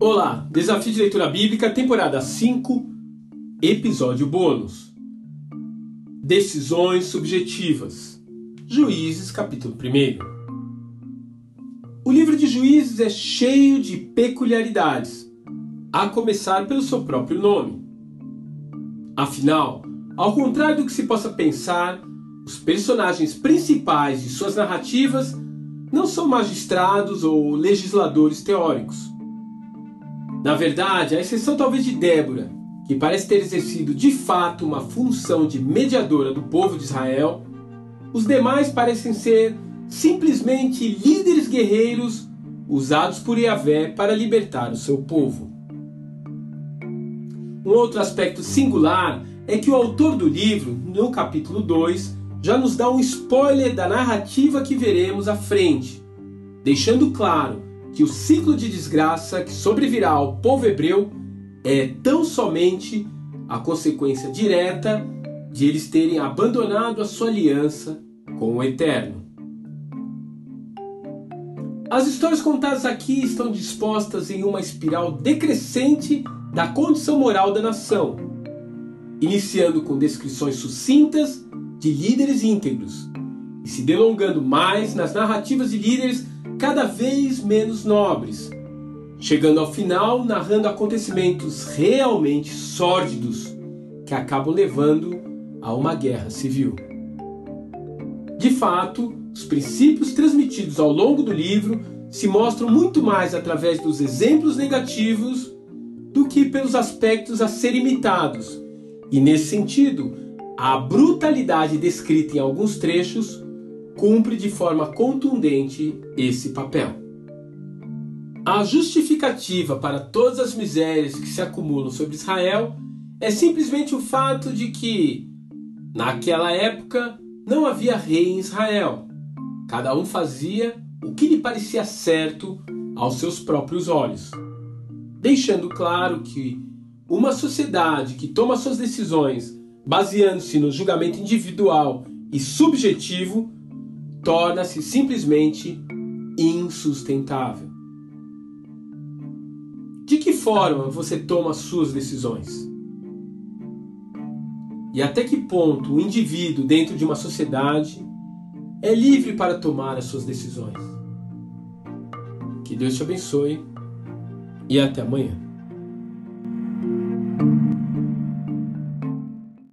Olá, Desafio de Leitura Bíblica, temporada 5, episódio bônus. Decisões subjetivas. Juízes, capítulo 1. O livro de Juízes é cheio de peculiaridades, a começar pelo seu próprio nome. Afinal, ao contrário do que se possa pensar, os personagens principais de suas narrativas não são magistrados ou legisladores teóricos na verdade, a exceção talvez de Débora, que parece ter exercido de fato uma função de mediadora do povo de Israel, os demais parecem ser simplesmente líderes guerreiros usados por Yahvé para libertar o seu povo. Um outro aspecto singular é que o autor do livro, no capítulo 2, já nos dá um spoiler da narrativa que veremos à frente, deixando claro que o ciclo de desgraça que sobrevirá ao povo hebreu é tão somente a consequência direta de eles terem abandonado a sua aliança com o Eterno. As histórias contadas aqui estão dispostas em uma espiral decrescente da condição moral da nação, iniciando com descrições sucintas de líderes íntegros e se delongando mais nas narrativas de líderes cada vez menos nobres, chegando ao final narrando acontecimentos realmente sórdidos que acabam levando a uma guerra civil. De fato, os princípios transmitidos ao longo do livro se mostram muito mais através dos exemplos negativos do que pelos aspectos a serem imitados, e nesse sentido, a brutalidade descrita em alguns trechos cumpre de forma contundente esse papel. A justificativa para todas as misérias que se acumulam sobre Israel é simplesmente o fato de que, naquela época, não havia rei em Israel. Cada um fazia o que lhe parecia certo aos seus próprios olhos, deixando claro que uma sociedade que toma suas decisões baseando-se no julgamento individual e subjetivo torna-se simplesmente insustentável. De que forma você toma suas decisões? E até que ponto o indivíduo dentro de uma sociedade é livre para tomar as suas decisões? Que Deus te abençoe e até amanhã.